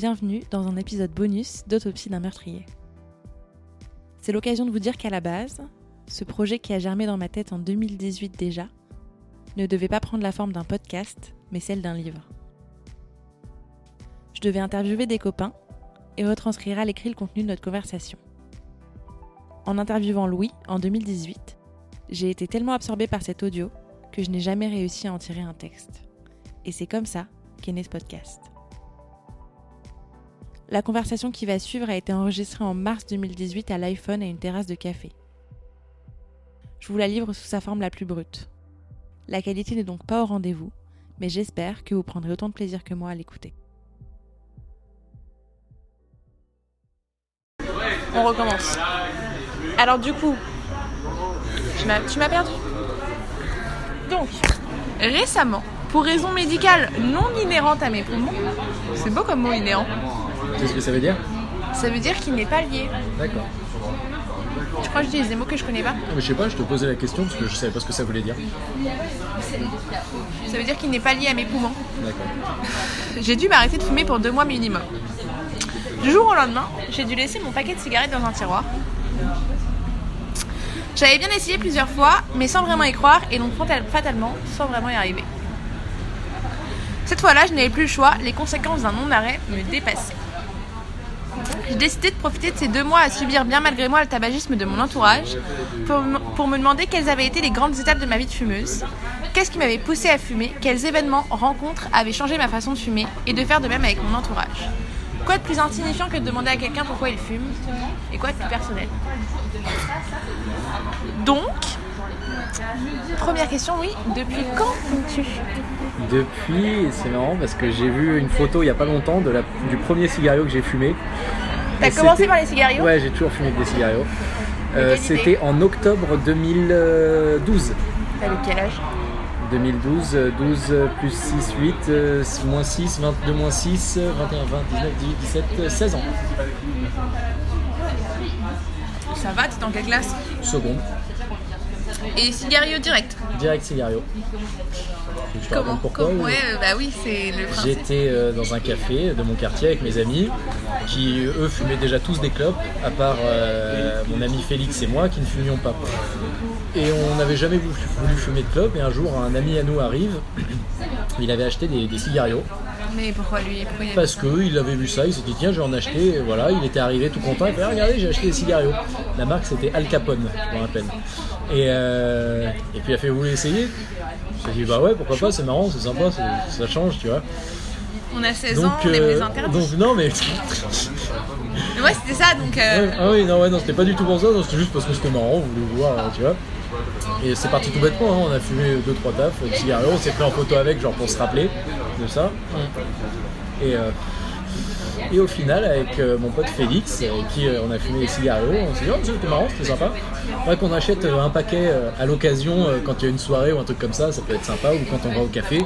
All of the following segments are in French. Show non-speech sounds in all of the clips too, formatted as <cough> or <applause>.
bienvenue dans un épisode bonus d'Autopsie d'un meurtrier. C'est l'occasion de vous dire qu'à la base, ce projet qui a germé dans ma tête en 2018 déjà, ne devait pas prendre la forme d'un podcast, mais celle d'un livre. Je devais interviewer des copains et retranscrire à l'écrit le contenu de notre conversation. En interviewant Louis en 2018, j'ai été tellement absorbée par cet audio que je n'ai jamais réussi à en tirer un texte. Et c'est comme ça qu'est né ce podcast. La conversation qui va suivre a été enregistrée en mars 2018 à l'iPhone à une terrasse de café. Je vous la livre sous sa forme la plus brute. La qualité n'est donc pas au rendez-vous, mais j'espère que vous prendrez autant de plaisir que moi à l'écouter. On recommence. Alors du coup, tu m'as perdu. Donc, récemment, pour raison médicale non inhérente à mes poumons, c'est beau comme mot inhérent. Qu'est-ce que ça veut dire Ça veut dire qu'il n'est pas lié. D'accord. Tu crois que j'utilise des mots que je connais pas mais Je sais pas, je te posais la question parce que je savais pas ce que ça voulait dire. Ça veut dire qu'il n'est pas lié à mes poumons. D'accord. <laughs> J'ai dû m'arrêter de fumer pour deux mois minimum. Du jour au lendemain, j'ai dû laisser mon paquet de cigarettes dans un tiroir. J'avais bien essayé plusieurs fois, mais sans vraiment y croire, et donc fatalement, sans vraiment y arriver. Cette fois-là, je n'avais plus le choix, les conséquences d'un non-arrêt me dépassaient. J'ai décidé de profiter de ces deux mois à subir bien malgré moi le tabagisme de mon entourage pour, me demander quelles avaient été les grandes étapes de ma vie de fumeuse, qu'est-ce qui m'avait poussé à fumer, quels événements, rencontres avaient changé ma façon de fumer et de faire de même avec mon entourage. Quoi de plus insignifiant que de demander à quelqu'un pourquoi il fume Et quoi de plus personnel? Donc, première question, oui, depuis quand fumes-tu? Depuis, c'est marrant parce que j'ai vu une photo il n'y a pas longtemps du premier cigario que j'ai fumé. T'as commencé par les cigarios Ouais, j'ai toujours fumé des cigarios. Euh, c'était en octobre 2012. T'avais quel âge 2012, 12 plus 6, 8, moins 6, 22 moins 6, 21, 20, 19, 18, 17, 16 ans. Ça va, t'es dans quelle classe Seconde. Et cigario direct Direct cigario. Je Comment pourquoi Ouais, bah oui, c'est le principe. J'étais euh, dans un café de mon quartier avec mes amis qui, eux, fumaient déjà tous des clopes, à part euh, mon ami Félix et moi qui ne fumions pas. Et on n'avait jamais voulu, fumer de clopes, et un jour, un ami à nous arrive, il avait acheté des, des cigarios. Mais pourquoi lui Parce qu'il avait vu ça, il s'est dit tiens, je vais en acheter. Et voilà, il était arrivé tout content. Il fait regardez, j'ai acheté des cigarios. La marque c'était Al Capone, je me rappelle. Et, euh, et puis il a fait vous voulez essayer? J'ai dit bah ouais, pourquoi pas, c'est marrant, c'est sympa, ça change, tu vois. On a 16 ans, on est les interdits. Donc non mais. <laughs> ouais, c'était ça donc. Euh... ah oui, non, ouais, non, c'était pas du tout pour ça, c'était juste parce que c'était marrant, on voulait voir, tu vois. Et c'est parti tout bêtement, hein. on a fumé 2-3 tafs, on s'est pris en photo avec, genre pour se rappeler de ça. Et, euh, et au final, avec euh, mon pote Félix, avec qui euh, on a fumé des cigarios, on s'est dit, oh, c'était marrant, c'était sympa. Faudrait qu'on achète un paquet à l'occasion quand il y a une soirée ou un truc comme ça, ça peut être sympa, ou quand on va au café.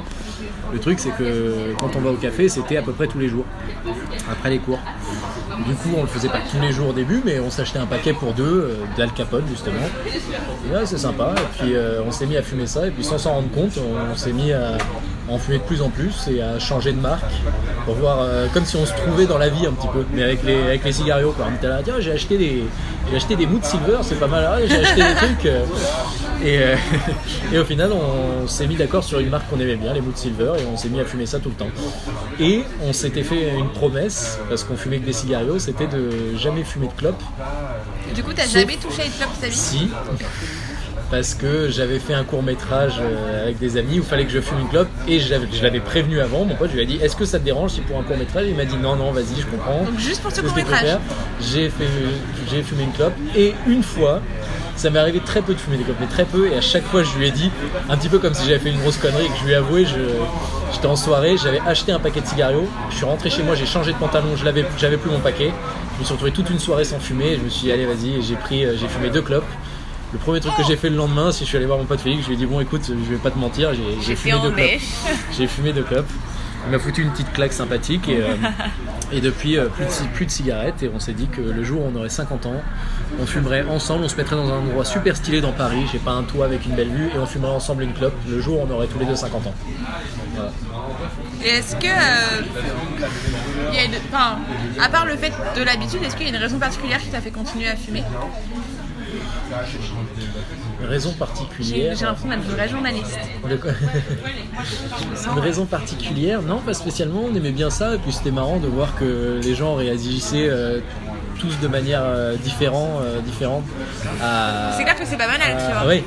Le truc, c'est que quand on va au café, c'était à peu près tous les jours, après les cours. Du coup, on le faisait pas tous les jours au début, mais on s'achetait un paquet pour deux euh, d'Al Capone justement. Et c'est sympa. Et puis euh, on s'est mis à fumer ça, et puis sans s'en rendre compte, on, s'est mis à en fumer de plus en plus et à changer de marque pour voir euh, comme si on se trouvait dans la vie un petit peu, mais avec les avec les cigarios. Quoi. On était là, tiens, j'ai acheté des j'ai acheté des Mood Silver, c'est pas mal. j'ai acheté des trucs. et, <laughs> et, au final, on s'est mis d'accord sur une marque qu'on aimait bien, les Mood Silver, et on s'est mis à fumer ça tout le temps. Et on s'était fait une promesse parce qu'on fumait que des cigarios c'était de jamais fumer de clope. Du coup, t'as jamais touché à une clope ta vie? Si, parce que j'avais fait un court métrage euh, avec des amis où il fallait que je fume une clope et je l'avais prévenu avant. Mon pote, je lui ai dit Est-ce que ça te dérange si pour un court métrage Il m'a dit Non, non, vas-y, je comprends. Donc, juste pour ce court métrage J'ai fumé une clope et une fois, ça m'est arrivé très peu de fumer des clopes, mais très peu. Et à chaque fois, je lui ai dit, un petit peu comme si j'avais fait une grosse connerie, et que je lui ai avoué, j'étais en soirée, j'avais acheté un paquet de cigarios. Je suis rentré chez moi, j'ai changé de pantalon, j'avais plus mon paquet. Je me suis retrouvé toute une soirée sans fumer. Et je me suis dit, allez, vas-y, j'ai pris, euh, j'ai fumé deux clopes. Le premier truc que j'ai fait le lendemain, c'est que je suis allé voir mon pote Félix, je lui ai dit bon écoute, je vais pas te mentir, j'ai fumé deux clopes. J'ai fumé deux clopes. Il m'a foutu une petite claque sympathique et, euh, et depuis euh, plus, de, ci- plus de cigarettes et on s'est dit que le jour où on aurait 50 ans, on fumerait ensemble, on se mettrait dans un endroit super stylé dans Paris, j'ai pas un toit avec une belle vue et on fumerait ensemble une clope le jour où on aurait tous les deux 50 ans. Voilà. Et est-ce que. euh, il y a une- à part le fait de l'habitude, est-ce qu'il y a une raison particulière qui t'a fait continuer à fumer? Une raison particulière. j'ai l'impression d'être une vraie journaliste. <laughs> Une raison particulière Non, pas spécialement. On aimait bien ça. Et puis c'était marrant de voir que les gens réagissaient euh, tous de manière euh, différent- euh, différente. C'est clair que c'est pas banal, tu vois. ouais,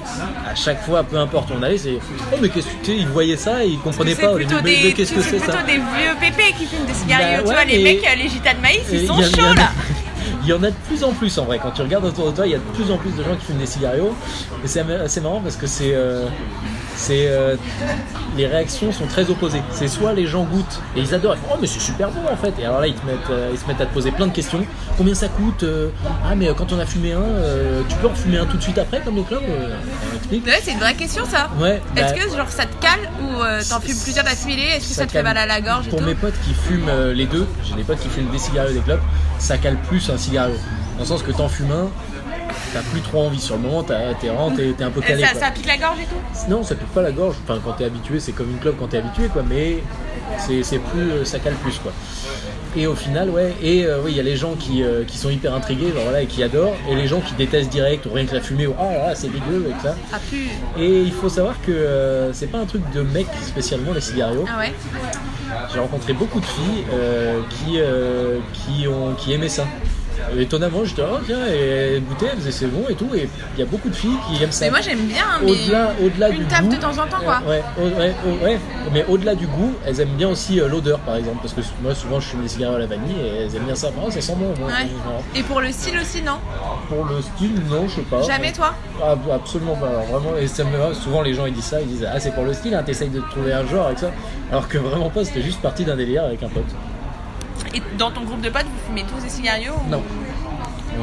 à chaque fois, peu importe où on allait, c'est Oh, mais qu'est-ce que tu sais Ils voyaient ça et ils comprenaient pas plutôt, Mais, des, qu'est-ce que c'est ça plutôt des vieux pépés qui fument des. Bah tu ouais, vois, les mecs, euh, les gitans de maïs, ils il sont chauds a- là. Il y en a de plus en plus en vrai. Quand tu regardes autour de toi, il y a de plus en plus de gens qui fument des cigarillos. Et c'est marrant parce que c'est. euh, c'est euh, les réactions sont très opposées. C'est soit les gens goûtent et ils adorent, ils font, oh mais c'est super bon en fait. Et alors là ils, te mettent, euh, ils se mettent à te poser plein de questions. Combien ça coûte Euh, Ah mais quand on a fumé un, tu peux en fumer un tout de suite après comme les clubs. Ouais, c'est une vraie question ça. Ouais. Est-ce bah, que genre ça te cale ou t'en fumes plusieurs d'affilée? Est-ce que ça, te fait mal à la gorge et Pour tout? mes potes qui fument les deux, j'ai des potes qui fument des cigarillos et des clopes, ça cale plus un cigario. Dans le sens que t'en fumes un, t'as plus trop envie. Sur le moment, t'es t'es, un peu Euh, calé. ça, pique la gorge et tout Non, ça pique pas la gorge. Enfin, quand t'es habitué, c'est comme une clope quand t'es habitué, quoi. Mais c'est, plus, euh, ça cale plus, quoi. Et au final, ouais. Et euh, oui, il y a les gens qui, euh, qui sont hyper intrigués, genre, voilà, et qui adorent, et les gens qui détestent direct, ou rien que la fumée, ou ah là là, c'est dégueu, et ça. Ah pu. Et il faut savoir que euh, c'est pas un truc de mec spécialement les cigarios. Ah ouais J'ai rencontré beaucoup de filles qui, qui, ont, qui aimaient ça. Euh, Étonnamment, j'étais oh tiens, et goûtait, elle faisait c'est bon et tout, et il y a beaucoup de filles qui aiment ça. Mais moi j'aime bien, mais au-delà, au-delà une du tape goût, de temps en temps quoi. euh, ouais, au- ouais, au- ouais, mais au-delà du goût, elles aiment bien aussi euh, l'odeur par exemple, parce que moi souvent je fume des cigarettes à la vanille et elles aiment bien ça. Oh, ça sent bon. moi, Ouais. voilà. Et pour le style aussi, non? Pour le style, non, je sais pas. Jamais toi? Ah, absolument pas. Alors, vraiment, et ça me va. Souvent les gens ils disent ça, ils disent ah c'est pour le style, hein, t'essayes de trouver un genre avec ça, alors que vraiment pas. C'était juste parti d'un délire avec un pote. Et dans ton groupe de potes, vous fumez tous des cigarillos ou- Non.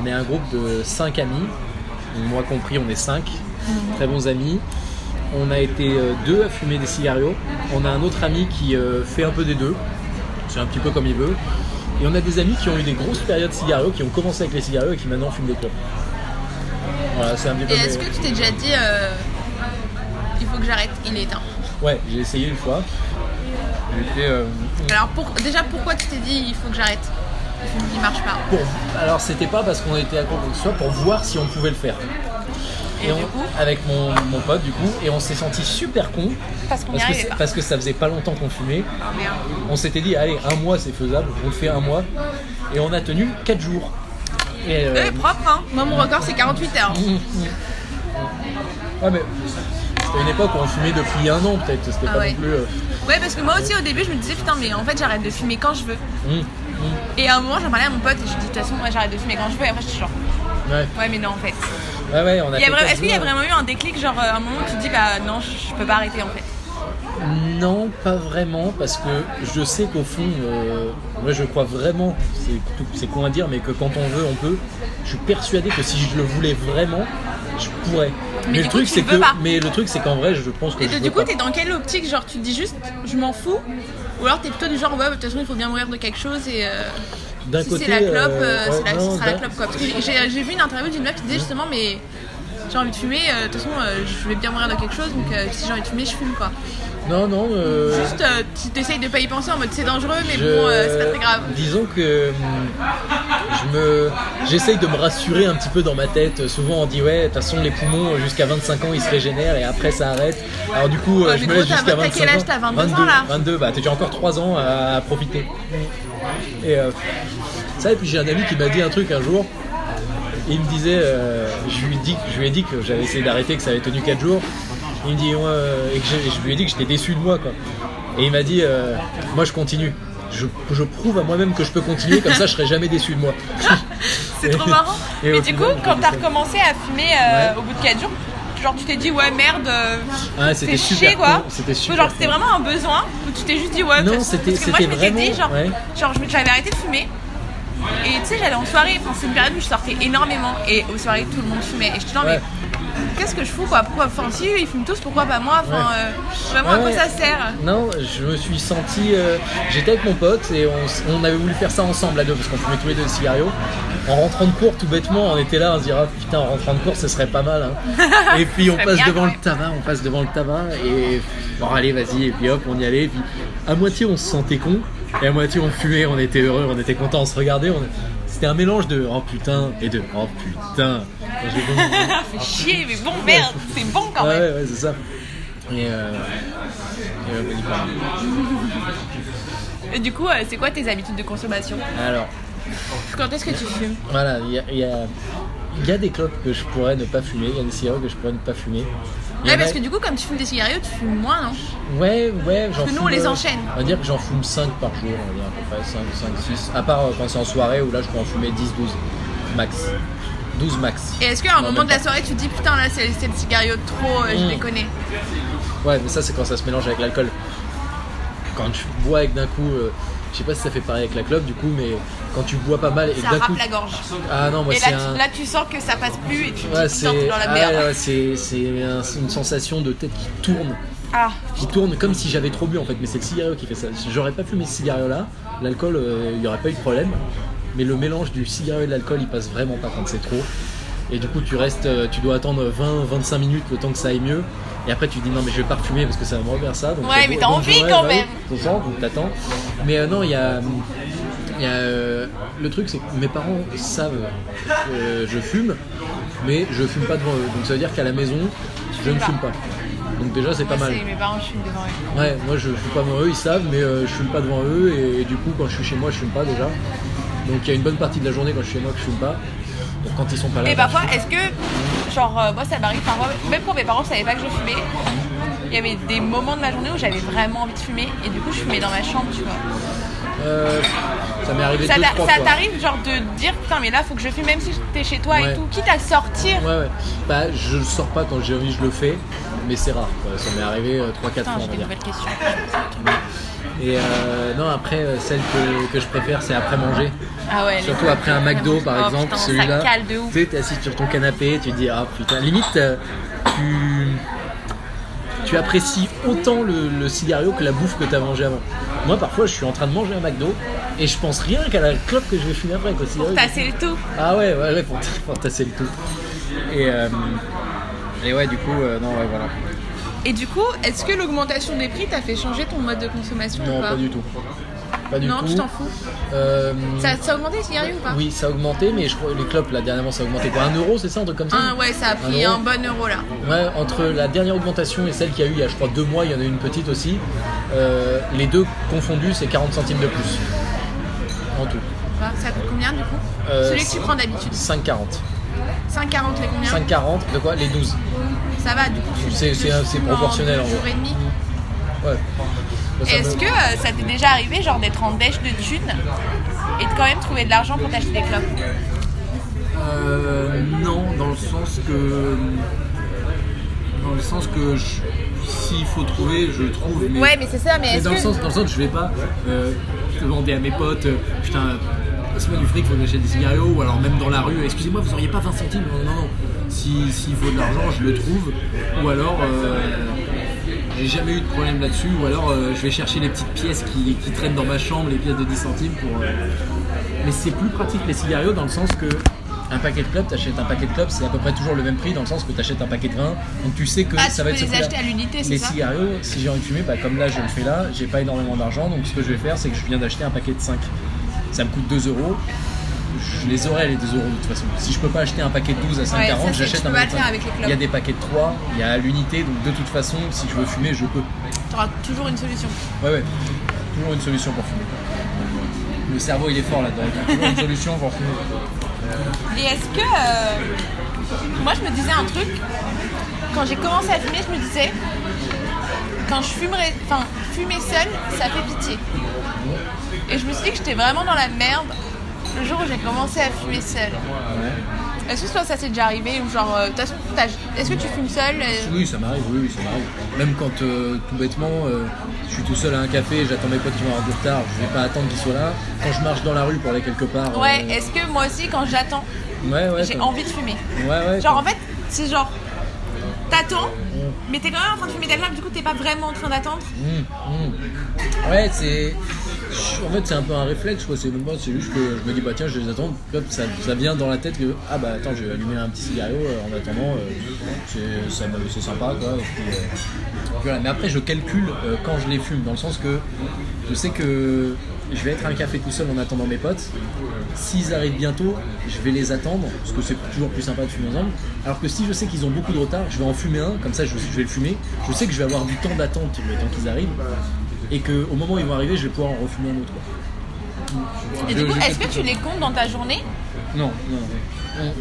On est un groupe de 5 amis. Moi compris, on est 5. Très bons amis. On a été euh, deux à fumer des cigarios. On a un autre ami qui euh, fait un peu des deux. C'est un petit peu comme il veut. Et on a des amis qui ont eu des grosses périodes cigarios, qui ont commencé avec les cigarios et qui maintenant fument des clopes. Voilà, c'est un petit peu. Et est-ce que tu t'es déjà dit euh, il faut que j'arrête, il est éteint Ouais, j'ai essayé une fois. Euh, Alors pour, déjà pourquoi tu t'es dit il faut que j'arrête Il marche pas. pour... Alors c'était pas parce qu'on était à court de soi, pour voir si on pouvait le faire. Et, on- coup avec mon, mon pote du coup, et on s'est senti super con Parce que, parce que ça faisait pas longtemps qu'on fumait. Ah. On s'était dit allez un mois c'est faisable, on le fait un mois, et on a tenu 4 jours. Et, euh, Ouais, propre hein Moi mon record c'est 48 heures. ouais, mais c'était une époque où on fumait depuis un an peut-être, c'était Ah pas ouais. non plus. euh, Ouais parce que moi aussi au début je me disais putain mais en fait j'arrête de fumer quand je veux. hum, Et à un moment j'en parlais à mon pote et je dis de toute façon moi j'arrête de fumer quand je veux et après je suis genre ouais. ouais mais non en fait. ouais, ouais, on a vra- Est-ce qu'il y a vraiment eu un déclic genre euh, un moment où tu te dis bah non je, je peux pas arrêter en fait? Non, pas vraiment, parce que je sais qu'au fond, euh, moi je crois vraiment, c'est con à dire, mais que quand on veut, on peut. Je suis persuadé que si je le voulais vraiment, je pourrais. Mais le coup, truc, que, mais le truc, c'est qu'en vrai, je pense que Et je veux du coup, t'es dans quelle optique Genre, tu te dis juste, je m'en fous Ou alors t'es plutôt du genre, ouais, de toute façon, il faut bien mourir de quelque chose et. euh, D'un si côté, c'est la clope, euh, euh, c'est ouais, la- non, ce sera la clope quoi. Parce que j'ai j'ai vu une interview d'une meuf qui disait justement, mais j'ai envie de fumer, de toute façon, je vais bien mourir de quelque chose, donc si j'ai envie de fumer, je fume quoi. Non, non. euh, Juste, euh, tu t'essayes de pas y penser en mode c'est dangereux, mais je- bon, euh, c'est pas très grave. Disons que hum, je me, j'essaye de me rassurer un petit peu dans ma tête. Souvent, on dit ouais, de toute façon, les poumons jusqu'à 25 ans, ils se régénèrent et après ça arrête. Alors du coup, Ouais, je me laisse jusqu'à t'as 25 quel âge ans. T'as 22 ans, là 22, bah t'as encore 3 ans à, à profiter. Et ça, et puis j'ai un ami qui m'a dit un truc un jour. Il me disait, je, lui dis, je lui ai dit que j'avais essayé d'arrêter, que ça avait tenu 4 jours. Il me dit, ouais, euh, et que je lui ai dit que j'étais déçu de moi, quoi. Et il m'a dit, euh, moi je continue. Je, je prouve à moi-même que je peux continuer, comme ça je serai jamais déçu de moi. <laughs> C'est trop marrant. Et mais du coup, final, quand t'as recommencé à fumer euh, Ouais. au bout de 4 jours, genre tu t'es dit, ouais, merde, euh, Ah, c'était super chier quoi. C'était super. Genre c'était vraiment un besoin ou tu t'es juste dit ouais Non, c'était- moi je m'étais dit vraiment- genre, ouais. genre j'avais arrêté de fumer et tu sais j'allais en soirée, enfin c'est une période où je sortais énormément et aux soirées tout le monde fumait et je dis non Ouais. mais qu'est-ce que je fous quoi? Pourquoi? Enfin, si ils fument tous, pourquoi pas moi? Enfin, Ouais. euh, vraiment, à quoi ça sert? Non, je me suis senti. euh, J'étais avec mon pote et on, on avait voulu faire ça ensemble à deux parce qu'on fumait tous les deux des cigarillos. En rentrant de cours, tout bêtement, on était là, on se dirait putain, en rentrant de cours, ce serait pas mal. hein. <laughs> et puis on passe bien, devant le tabac, on passe devant le tabac et bon, allez, vas-y. Et puis hop, on y allait. Et puis à moitié, on se sentait con et à moitié, on fumait, on était heureux, on était content, on se regardait. on- C'était un mélange de oh putain et de oh putain. <laughs> Fait chier, mais bon, merde, c'est bon quand même. ouais, ouais, c'est ça. Et euh. et, euh, du coup, euh, c'est quoi tes habitudes de consommation Alors, Quand est-ce que tu fumes voilà, il y a, y a des clopes que je pourrais ne pas fumer, il y a des cigarettes que je pourrais ne pas fumer. Ouais, a- parce que du coup, comme tu fumes des cigarillos, tu fumes moins, non? Ouais, ouais, j'en que nous, fume, on les euh, enchaîne. On va dire que j'en fume 5 par jour, on va dire à peu près 5, 5, 6. À part euh, quand c'est en soirée où là je peux en fumer 10, 12 max. 12 max. Et est-ce qu'à un moment de la soirée, tu te dis putain, là, c'est le cigarillo de trop, euh, je Mm. déconne Ouais, mais ça c'est quand ça se mélange avec l'alcool. Quand tu bois avec d'un coup, euh, je sais pas si ça fait pareil avec la clope du coup, mais quand tu bois pas mal et Ça d'un coup. la gorge. Ah non, moi Et c'est là, un. tu, là, tu sens que ça passe plus et tu te Ouais, dans la ah, merde. ouais, c'est- c'est un- c'est une sensation de tête qui tourne, Ah, qui tourne comme si j'avais trop bu en fait. Mais c'est le cigario qui fait ça. Si J'aurais pas fumé ce cigario là, l'alcool, euh, il y aurait pas eu de problème. Mais le mélange du cigario et de l'alcool, il passe vraiment pas quand c'est trop. Et du coup, tu restes, euh, tu dois attendre 20-25 minutes le temps que ça aille mieux. Et après, tu dis non, mais je vais pas refumer parce que ça va me refaire ça. Donc, Ouais, mais t'as envie ouais, quand bah même. donc t'attends. Mais euh, non, il y a. il y a, euh, le truc, c'est que mes parents savent que je fume, mais je fume pas devant eux. Donc ça veut dire qu'à la maison, je ne fume pas. Donc déjà, c'est pas moi, mal. mes parents, je fume devant eux. Ouais, moi je fume pas devant eux, ils savent, mais euh, je fume pas devant eux et, du coup quand je suis chez moi je fume pas déjà. Donc il y a une bonne partie de la journée quand je suis chez moi que je fume pas. Donc quand ils sont pas là. Et bah, parfois, est-ce que, genre, euh, moi ça m'arrive parfois, même quand mes parents savaient pas que je fumais, il y avait des moments de ma journée où j'avais vraiment envie de fumer et du coup je fumais dans ma chambre, tu vois. euh, ça m'est arrivé Ça deux t'a- trois ça fois. t'arrive genre de dire putain mais là faut que je fume même si t'es chez toi Ouais. et tout, quitte à sortir. Ouais ouais. Bah je le sors pas quand j'ai envie, je le fais, mais c'est rare. quoi. Ça m'est arrivé 3-4 fois Putain, on j'ai va des dire. nouvelles questions. Et euh, non après euh, celle que, que je préfère c'est après manger. Ah ouais. Surtout après un McDo par Oh, exemple, celui-là. Tu sais, t'es assis sur ton canapé, tu te dis ah putain, limite euh, tu tu apprécies autant le, le cigario que la bouffe que t'as mangé avant. Moi parfois je suis en train de manger un McDo et je pense rien qu'à la clope que je vais fumer après quoi. Pour tasser le tout. Ah ouais ouais ouais pour, <laughs> pour tasser le tout. Et euh, et ouais du coup non ouais voilà. Et du coup, est-ce que l'augmentation des prix t'a fait changer ton mode de consommation Non ou pas pas du tout. Pas du Non, tout. tu t'en fous. Euh, Ça, ça a augmenté cigarillos ou pas oui, ça a augmenté, mais je crois les clopes là dernièrement ça a augmenté quoi Un euro, c'est ça, un truc comme ça Ah ouais, ça a pris Un un bon euro là. Ouais, entre la dernière augmentation et celle qu'il y a eu il y a je crois deux mois, il y en a eu une petite aussi. euh, les deux confondus, c'est 40 centimes de plus. En tout. Ça coûte combien du coup Euh, Celui que tu prends d'habitude. 5,40. 5,40 les combien 5,40 de quoi Les 12. Ça va du coup. C'est- proportionnel, en deux gros. jours et demi. Ouais. Bah, Est-ce me- que euh, ça t'est déjà arrivé genre d'être en dèche de thunes et de quand même trouver de l'argent pour t'acheter des clopes Euh, non, dans le sens que. Dans le sens que je- s'il faut trouver, je trouve. Mais, Ouais mais c'est ça, mais dans, le sens, dans le sens, je vais pas euh, demander à mes potes, euh, putain, passe-moi du fric, faut que j'achète des cigarillos, ou alors même dans la rue, excusez-moi, vous auriez pas 20 centimes Non, non, non. Si- S'il faut de l'argent, je le trouve, ou alors. euh, j'ai jamais eu de problème là-dessus, ou alors euh, je vais chercher les petites pièces qui, qui traînent dans ma chambre, les pièces de 10 centimes pour. euh, Mais c'est plus pratique les cigarillos dans le sens que un paquet de clopes, t'achètes un paquet de clopes, c'est à peu près toujours le même prix dans le sens que t'achètes un paquet de 20, donc tu sais que Ah, ça va être les acheter à l'unité, c'est Les ça cigarillos, si j'ai envie de fumer, bah, comme là je le fais là, j'ai pas énormément d'argent, donc ce que je vais faire c'est que je viens d'acheter un paquet de 5. Ça me coûte 2 euros. Je les aurai les 2 euros de toute façon. Si je peux pas acheter un paquet de 12 à 5,40, Ouais, j'achète tu un paquet le faire de avec les 5. clopes. Il y a des paquets de 3, il y a l'unité, donc de toute façon, si je veux fumer, je peux. T'auras toujours une solution. Ouais, ouais. Toujours une solution pour fumer. Le cerveau il est fort là-dedans. Il y a toujours une solution pour fumer. Et est-ce que. euh, Moi, je me disais un truc. Quand j'ai commencé à fumer, je me disais. Quand je fumerais. Enfin, fumer seul, ça fait pitié. Et je me suis dit que j'étais vraiment dans la merde le jour où j'ai commencé à fumer seul. Est-ce que toi, ça s'est déjà arrivé Ou genre. euh, Est-ce que tu fumes seul Oui, ça m'arrive, oui, oui, ça m'arrive. Même quand, euh, tout bêtement, euh, je suis tout seul à un café, j'attends mes potes qui vont avoir du retard, je vais pas attendre qu'ils soient là. Quand je marche dans la rue pour aller quelque part. Ouais, euh, est-ce que moi aussi, quand j'attends, ouais, ouais, j'ai envie de fumer? Ouais, ouais. Genre, en fait, c'est genre. t'attends, mais t'es quand même en train de fumer ta clope, du coup t'es pas vraiment en train d'attendre. Mmh, mmh. Ouais, c'est. En fait, c'est un peu un réflexe. C'est juste que je me dis, bah tiens, je les attendre. Hop, ça, vient dans la tête que, ah bah attends, je vais allumer un petit cigario euh, en attendant. euh, c'est, sympa, quoi. Euh, voilà. Mais après, je calcule euh, quand je les fume, dans le sens que je sais que je vais être à un café tout seul en attendant mes potes. S'ils arrivent bientôt, je vais les attendre, parce que c'est toujours plus sympa de fumer ensemble. Alors que si je sais qu'ils ont beaucoup de retard, je vais en fumer un, comme ça je, je vais le fumer. Je sais que je vais avoir du temps d'attente le temps qu'ils arrivent, et qu'au moment où ils vont arriver, je vais pouvoir en refumer un autre. quoi. Et Je- du coup, est-ce que tu les comptes dans ta journée? Non, non, non.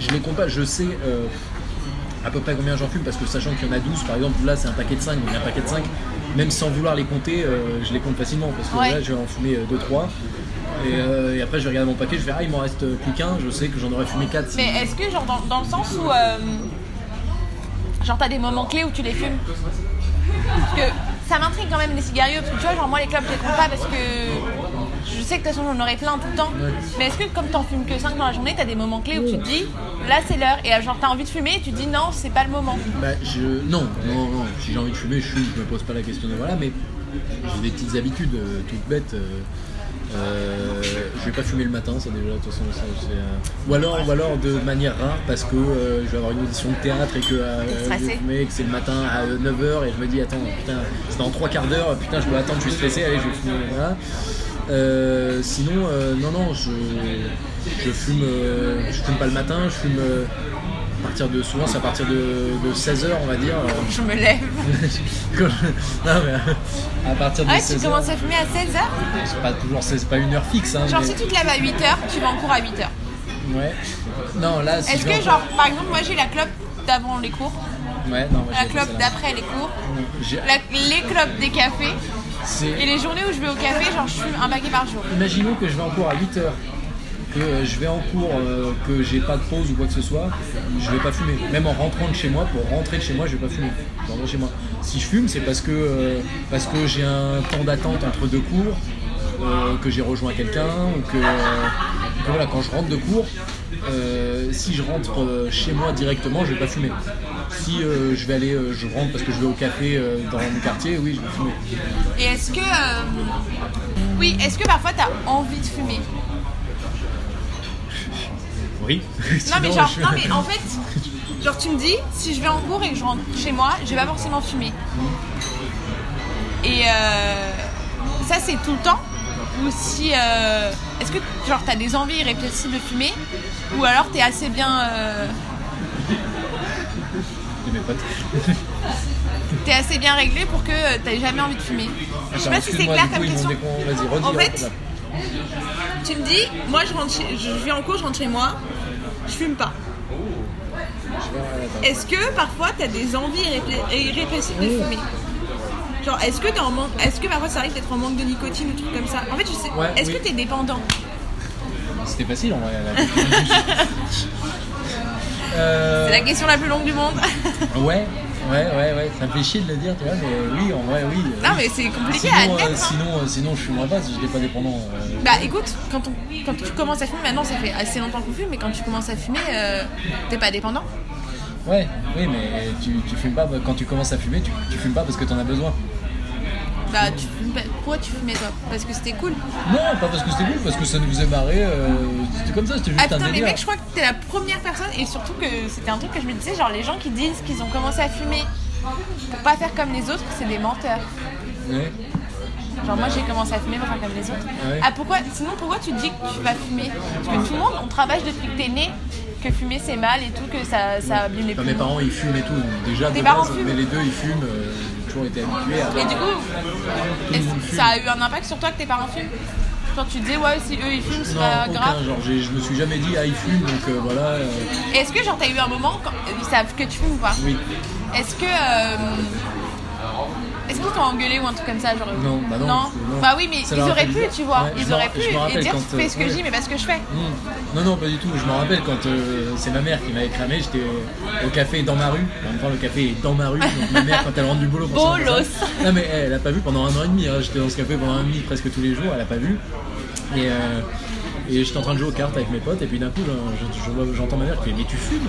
Je les compte pas, je sais euh, à peu près combien j'en fume, parce que sachant qu'il y en a 12, par exemple, là c'est un paquet de 5, donc un paquet de 5, même sans vouloir les compter, euh, je les compte facilement, parce que Ouais. là je vais en fumer 2-3. Et, euh, et après je vais regarder mon paquet, je vais ah il m'en reste plus qu'un, je sais que j'en aurais fumé 4. Mais est-ce que, genre, dans, dans le sens où. euh, genre, t'as des moments clés où tu les fumes? Parce que ça m'intrigue quand même les cigarios, parce que tu vois, genre, moi les clopes, je les compte pas parce que. Je sais que de toute façon, j'en aurais plein tout le temps. Mais est-ce que, comme t'en fumes que 5 dans la journée, t'as des moments clés où tu te dis, là c'est l'heure, et euh, genre, t'as envie de fumer, et tu te dis, non, c'est pas le moment. Bah, je... Non, non, non. Si j'ai envie de fumer, je fume, je me pose pas la question de voilà, mais j'ai des petites habitudes euh, toutes bêtes. euh, euh, je vais pas fumer le matin, ça déjà, de toute façon, ça, c'est, euh, ou, alors, ou alors de manière rare parce que euh, je vais avoir une audition de théâtre et que, euh, je vais fumer, que c'est le matin à 9h et je me dis, attends, putain, c'est dans 3 quarts d'heure, putain, je dois attendre, je suis stressé, allez, je vais fumer. Voilà. Euh, sinon, euh, non, non, je, je fume, euh, je fume pas le matin, je fume. À partir de souvent c'est à partir de, 16h on va dire. Je me lève. <laughs> non mais à partir de Ah, 16h tu commences à fumer à 16h c'est pas toujours c'est pas une heure fixe hein, Genre, mais- si tu te lèves à 8h, tu vas en cours à 8h. ouais. Non là si Est-ce que, en- genre, par exemple, moi j'ai la clope d'avant les cours, ouais non moi, la clope d'après les cours, la- les clopes des cafés, et les journées où je vais au café, genre, je fume un paquet par jour. imaginons que je vais en cours à 8h que euh, je vais en cours euh, que j'ai pas de pause ou quoi que ce soit je vais pas fumer. Même en rentrant de chez moi pour rentrer de chez moi je vais pas fumer. Chez moi. Si je fume c'est parce que euh, que j'ai un temps d'attente entre deux cours que j'ai rejoint quelqu'un ou que, voilà quand je rentre de cours si je rentre chez moi directement je vais pas fumer. Si je vais aller je rentre parce que je vais au café dans mon quartier oui je vais fumer. Et est-ce que. Oui, est-ce que parfois t'as envie de fumer? <laughs> Non, mais genre, je- non, mais en fait, genre, tu me dis, si je vais en cours et que je rentre chez moi, je vais pas forcément fumer. Et euh, ça, c'est tout le temps? Ou si. euh, Est-ce que, genre, t'as des envies irrépressibles de fumer? Ou alors t'es assez bien. euh, Et mes potes. <laughs> T'es assez bien réglé pour que euh, t'aies jamais envie de fumer? Je sais Attends, pas si c'est clair comme question. décon- Vas-y, redis. En ouais, fait, là. Tu me dis, moi je rentre chez- je vais en cours, je rentre chez moi, je fume pas. Attends. Est-ce que parfois t'as des envies irrépressibles de fumer? Genre, est-ce que t'es en manque, est-ce que parfois ça arrive d'être en manque de nicotine ou trucs comme ça? En fait, je sais. Ouais, est-ce oui. que t'es dépendant? C'était facile en vrai. <laughs> Euh, C'est la question la plus longue du monde. Ouais, ouais, ouais, ouais. Ça me fait chier de le dire, tu vois, mais oui, en vrai, oui. non, oui. mais c'est compliqué Sinon, à euh, hein. sinon, euh, sinon, je fumerais pas si j'étais pas dépendant. euh. Bah écoute, quand, on, quand tu commences à fumer, maintenant ça fait assez longtemps qu'on fume, mais quand tu commences à fumer, euh, t'es pas dépendant. Ouais, oui, mais tu, tu fumes pas quand tu commences à fumer, tu, tu fumes pas parce que t'en as besoin. Bah tu fumes pas- Pourquoi tu fumais toi? Parce que c'était cool. Non, pas parce que c'était cool, parce que ça nous faisait marrer. euh, c'était comme ça, c'était juste Ah un putain, mais délire. mec, je crois que t'es la première personne, et surtout que c'était un truc que je me disais, genre les gens qui disent qu'ils ont commencé à fumer pour pas faire comme les autres, c'est des menteurs. Ouais. Genre moi j'ai commencé à fumer pour faire comme les autres. Ouais. Ah pourquoi Sinon pourquoi tu dis que tu vas fumer? Parce que tout le monde, on travaille depuis que t'es né, que fumer c'est mal et tout, que ça, ça abîme les Enfin, mes poumons. parents ils fument et tout, donc déjà Tes de parents base, fument mais les deux ils fument, euh, toujours été habitué à. Et du coup, est-ce que ça a eu un impact sur toi que tes parents fument Genre tu disais ouais si eux ils fument c'est pas aucun, grave. genre je me suis jamais dit ah ils fument donc euh, voilà. euh, Est-ce que genre t'as eu un moment quand ils savent que tu fumes ou pas oui. Est-ce que euh, est-ce qu'ils t'ont engueulé ou un truc comme ça genre Non, bah non, non. Bah oui mais Ça ils auraient pu tu vois, Ouais, ils auraient ra- pu et dire quand, fais ce que euh, je dis mais pas ce que je fais. Hmm. Non, non, pas du tout. Je me rappelle quand euh, c'est ma mère qui m'avait cramé, j'étais au café dans ma rue. En même temps, le café est dans ma rue. Donc ma mère, quand elle rentre du boulot, Bolos. Non, mais elle a pas vu pendant un an et demi. hein. J'étais dans ce café pendant un an et demi presque tous les jours. Elle a pas vu. Et, euh, et j'étais en train de jouer aux cartes avec mes potes. Et puis d'un coup, j'entends ma mère qui fait Mais tu fumes?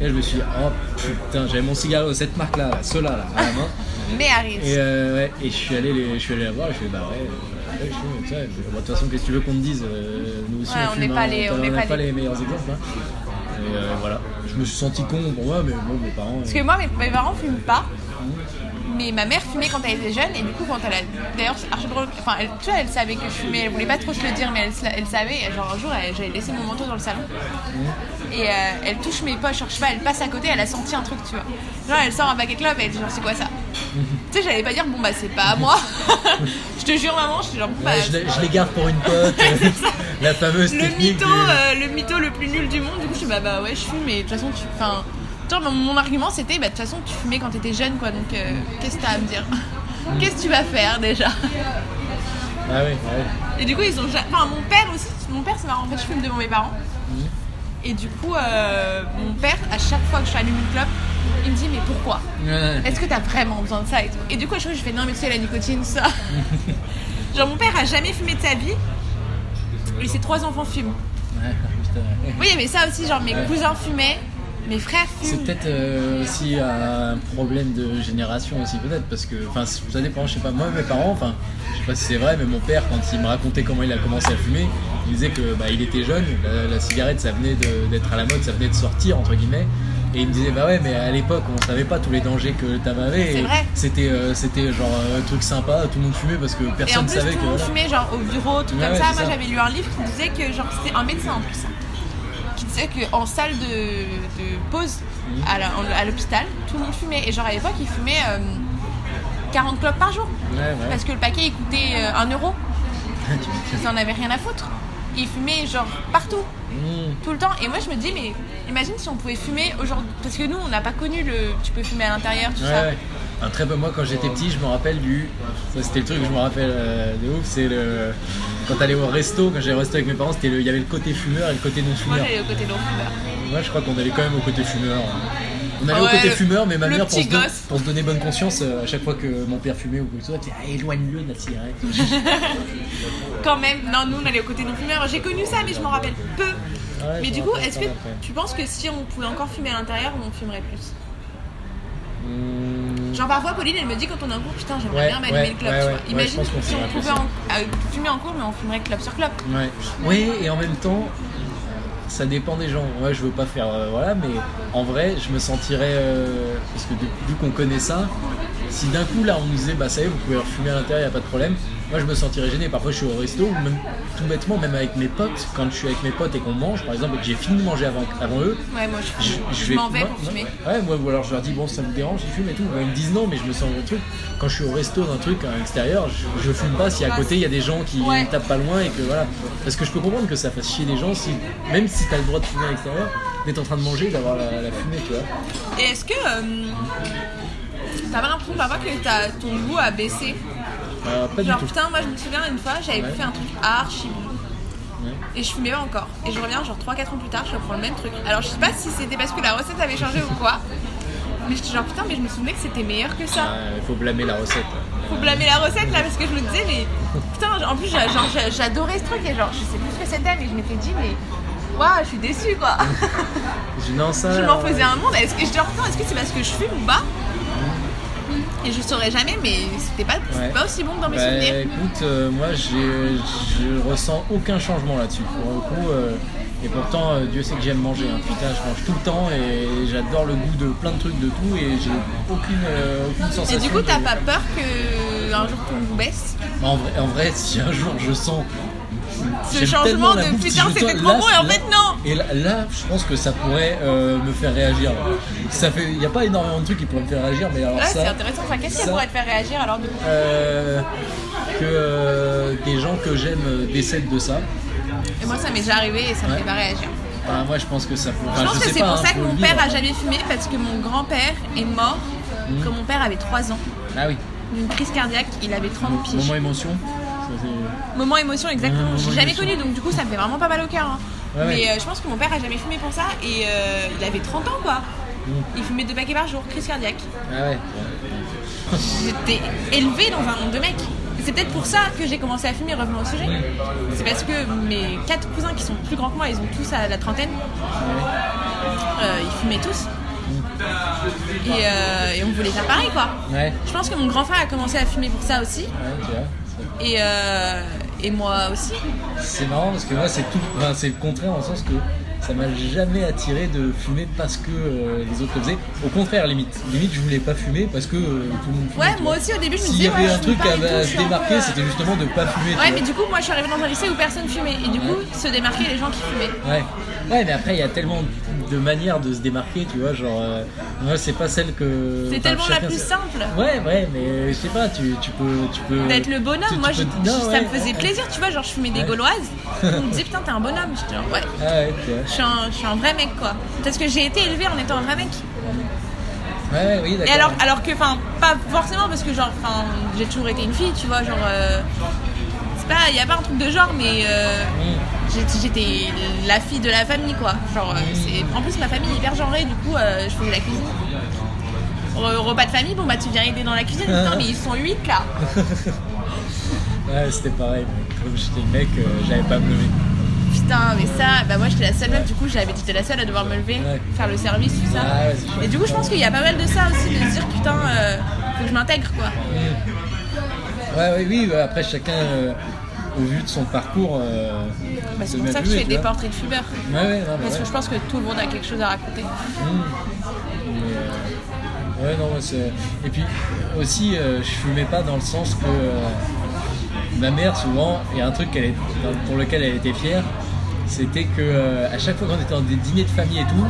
Et là, je me suis dit, oh putain, j'avais mon cigario de cette marque-là, là, ceux-là, là, à la main. Mais Harris. Et, euh, ouais, et je suis allé les, je suis allé la voir et je fais bah ouais, euh, ouais, je bon, de toute façon qu'est-ce que tu veux qu'on te dise euh, Nous aussi Ouais, on n'est pas les- on pas pas les- les meilleurs exemples. Hein. Et euh, voilà, je me suis senti con pour moi, mais bon, mes parents. Parce que moi, mes, mes parents fument pas. Mais ma mère fumait quand elle était jeune et du coup quand elle a d'ailleurs c'est archi drôle enfin elle, tu vois elle savait que je fumais elle voulait pas trop se le dire mais elle, elle savait genre un jour j'avais laissé mon manteau dans le salon et euh, elle touche mes poches genre, je sais pas elle passe à côté elle a senti un truc tu vois genre elle sort un paquet de clopes et elle dit genre c'est quoi ça? Tu sais j'allais pas dire bon bah c'est pas à moi <laughs> je te jure maman je suis genre bah, ouais, je, les- je les garde pour une <laughs> pote, <laughs> la fameuse le mytho, du- euh, le mytho le plus nul du monde. Du coup, je suis bah, bah ouais, je fume, mais de toute façon, tu. Enfin, mon, mon argument c'était, bah de toute façon, tu fumais quand t'étais jeune, quoi. Donc, euh, qu'est-ce que t'as à me dire? Qu'est-ce que tu vas faire déjà? Ah ouais, ouais. Et du coup, ils ont. Enfin, mon père aussi, mon père, c'est marrant. En fait, je fume devant mes parents. Et du coup, euh, mon père, à chaque fois que je allume une clope, il me dit, mais pourquoi Ouais, Est-ce que t'as vraiment besoin de ça et tout Et du coup, à chaque fois, je fais non, mais tu sais, la nicotine, ça. <laughs> Genre, mon père a jamais fumé de sa vie. Et ses trois enfants fument. ouais, putain, ouais. Oui, avait ça aussi, genre mes cousins fumaient, mes frères C'est peut-être euh, aussi un problème de génération aussi peut-être parce que enfin ça dépend je sais pas moi mes parents enfin je sais pas si c'est vrai mais mon père quand il me racontait comment il a commencé à fumer il disait que bah, il était jeune la, la cigarette ça venait d'être à la mode ça venait de sortir entre guillemets et il me disait bah ouais mais à l'époque on savait pas tous les dangers que le tabac avait C'est et vrai. c'était euh, c'était genre un truc sympa tout le monde fumait parce que Et en personne plus, savait tout que le monde fumait, genre au bureau, tout Ouais, comme ouais, ça. Moi, j'avais lu un livre qui disait que, genre, c'était un médecin en plus, qu'en salle de, de pause à l'hôpital, tout le monde fumait. Et genre, à l'époque, ils fumaient euh, 40 clopes par jour. Ouais, ouais. Parce que le paquet, il coûtait euh, 1 euro. Ils en avaient rien à foutre. Ils fumaient, genre, partout. Mmh. tout le temps. Et moi, je me dis, mais imagine si on pouvait fumer aujourd'hui. Parce que nous, on n'a pas connu le. Tu peux fumer à l'intérieur, tout Ouais, ça. Un très peu, moi quand j'étais petit, je me rappelle du. Ça c'était le truc que je me rappelle euh, de ouf, c'est le. Quand t'allais au resto, quand j'allais au resto avec mes parents, c'était le... il y avait le côté fumeur et le côté non Moi, fumeur. j'allais au côté non-fumeur. Moi je crois qu'on allait quand même au côté fumeur. On allait Ah au côté le- fumeur, mais ma mère, pour se, don- gosse. pour se donner bonne conscience, euh, à chaque fois que mon père fumait ou quoi que ce soit, elle disait ah, éloigne-le de la cigarette. <laughs> Quand même, non, nous, on allait au côté non-fumeur. J'ai connu ça, mais je m'en rappelle peu. Ouais, mais du coup, est-ce que après. tu penses que si on pouvait encore fumer à l'intérieur, on fumerait plus? Mmh. Genre, parfois, Pauline, elle me dit quand on est en cours, putain, j'aimerais bien m'allumer le ouais, tu vois. Imagine si on pouvait en- euh, fumer en cours, mais on fumerait clope sur. Ouais. Oui, et en même temps, ça dépend des gens. Moi, je veux pas faire. euh, voilà, mais en vrai, je me sentirais. euh, parce que vu qu'on connaît ça, si d'un coup, là, on nous disait, bah, ça y est, vous pouvez refumer à l'intérieur, y a pas de problème. Moi, je me sentirais gêné. Parfois, je suis au resto, ou même tout bêtement, même avec mes potes, quand je suis avec mes potes et qu'on mange, par exemple, et que j'ai fini de manger avant, avant eux, Ouais, moi, je, je, fume. je Je vais m'en vais moi- pour fumer. Ouais, moi, ou alors je leur dis bon, ça me dérange, ils fument et tout. Bah, ils me disent non, mais je me sens le truc. Quand je suis au resto d'un truc à l'extérieur, je, je fume pas si à côté il y a des gens qui Ouais. tapent pas loin et que voilà. Parce que je peux comprendre que ça fasse chier les gens, si, même si t'as le droit de fumer à l'extérieur, d'être en train de manger, d'avoir la, la fumée, tu vois. Et est-ce que. euh, T'as pas l'impression parfois que t'as- ton goût a baissé Euh, pas Genre du tout. putain, moi je me souviens une fois, j'avais Ouais. fait un truc archi bon. Ouais. Et je fumais pas encore. Et je reviens genre 3-4 ans plus tard, je reprends le même truc. Alors je sais pas si c'était parce que la recette avait changé ou quoi. Mais j'étais genre putain, mais je me souvenais que c'était meilleur que ça. Il faut blâmer la recette. Faut blâmer la recette là parce que je me disais, mais putain, en plus j'a- genre, j'a- j'adorais ce truc et genre je sais plus ce que c'était, mais je m'étais dit, mais waouh, je suis déçue quoi. Je, non, ça, je m'en faisais un monde. Est-ce que je dis, putain, est-ce que c'est parce que je fume ou pas? Et je saurais jamais, mais c'était pas, Ouais. pas aussi bon que dans mes Bah, souvenirs. écoute, euh, moi je ressens aucun changement là-dessus. Pour le coup, euh, et pourtant, euh, Dieu sait que j'aime manger. hein. Putain, je mange tout le temps et j'adore le goût de plein de trucs, de tout, et j'ai aucune, aucune Et sensation. du coup, t'as pas peur que un jour goût baisse? Bah, en, vrai, en vrai, si un jour je sens. Ce changement de putain, c'était trop bon et en fait non Et là, là, je pense que ça pourrait euh, me faire réagir. Ça fait, il y a pas énormément de trucs qui pourraient me faire réagir, mais alors Là, ça. c'est intéressant. Enfin, qu'est-ce qui pourrait te faire réagir alors du coup euh, que euh, des gens que j'aime décèdent de ça. Et moi, ça m'est déjà arrivé et ça me Ouais. fait pas réagir. Bah, moi, je pense que ça pourrait. je pense que c'est pour hein, ça que mon père a jamais fumé parce que mon grand-père est mort Mhm. quand mon père avait 3 ans Ah oui. d'une crise cardiaque. Il avait 30 piges. Moment émotion. Moment émotion, exactement. J'ai jamais connu donc du coup, ça me fait vraiment pas mal au cœur. hein. Ouais, Mais ouais. euh, je pense que mon père a jamais fumé pour ça et euh, il avait 30 ans quoi. Il fumait deux paquets par jour, crise cardiaque. Ah ouais. J'étais élevée dans un monde de mecs. C'est peut-être pour ça que j'ai commencé à fumer, revenons au sujet. C'est parce que mes quatre cousins qui sont plus grands que moi, ils ont tous à la trentaine. Euh, ils fumaient tous. Et, euh, et on voulait faire pareil quoi. Je pense que mon grand frère a commencé à fumer pour ça aussi. Et, et moi aussi. C'est marrant parce que moi c'est tout, enfin, c'est le contraire en sens que ça m'a jamais attiré de fumer parce que euh, les autres le faisaient. Au contraire, limite, limite je voulais pas fumer parce que euh, tout le monde fumait. Ouais, moi aussi au début je me S'il y disais avait ouais, un truc à, tout, à se peu, démarquer, euh, c'était justement de pas fumer. Ouais, vois. mais du coup, moi je suis arrivée dans un lycée où personne fumait. Et du coup, se démarquaient les gens qui fumaient. Ouais. Ouais, mais après il y a tellement de manières de se démarquer, tu vois. Genre, euh, moi c'est pas celle que. C'est tellement la plus simple. Ouais, ouais, mais je sais pas, tu, tu peux. Tu peux D'être le bonhomme, tu- tu moi peux- je- non, ça ouais, me faisait ouais. plaisir, tu vois, genre je fumais des gauloises, <laughs> on me disait putain t'es un bonhomme, j'étais genre ouais, Ah ouais, tu vois. je suis, un, je suis un vrai mec quoi. Parce que j'ai été élevée en étant un vrai mec. Ouais, ouais, oui, Et d'accord. alors, alors que, enfin, pas forcément parce que genre, enfin, j'ai toujours été une fille, tu vois, genre, euh, c'est pas, y a pas un truc de genre, mais euh. J'étais la fille de la famille quoi. Genre, euh, en plus ma famille est hyper genrée, du coup, euh, je faisais la cuisine. Re- repas de famille, bon bah tu viens aider dans la cuisine, putain, mais ils sont 8 là. <laughs> Ouais, c'était pareil. Comme j'étais le mec, euh, j'avais pas à me lever. Putain, mais ça, bah moi j'étais la seule meuf, du coup j'avais j'étais la seule à devoir me lever, Ouais. faire le service, tout ça. Ah ouais. Et du coup, je pense qu'il y a pas mal de ça aussi, de se dire putain, euh, faut que je m'intègre quoi. Ouais, ouais, oui, ouais, après chacun, euh, au vu de son parcours. euh, Bah, c'est pour ça que je fais des portraits de fumeurs. Ouais, ouais, non, mais Parce ouais. que je pense que tout le monde a quelque chose à raconter. Mais, euh, ouais, non, Et puis aussi, euh, je fumais pas dans le sens que ma mère, souvent, il y a un truc qu'elle est- pour lequel elle était fière, c'était que à chaque fois qu'on était dans des dîners de famille et tout,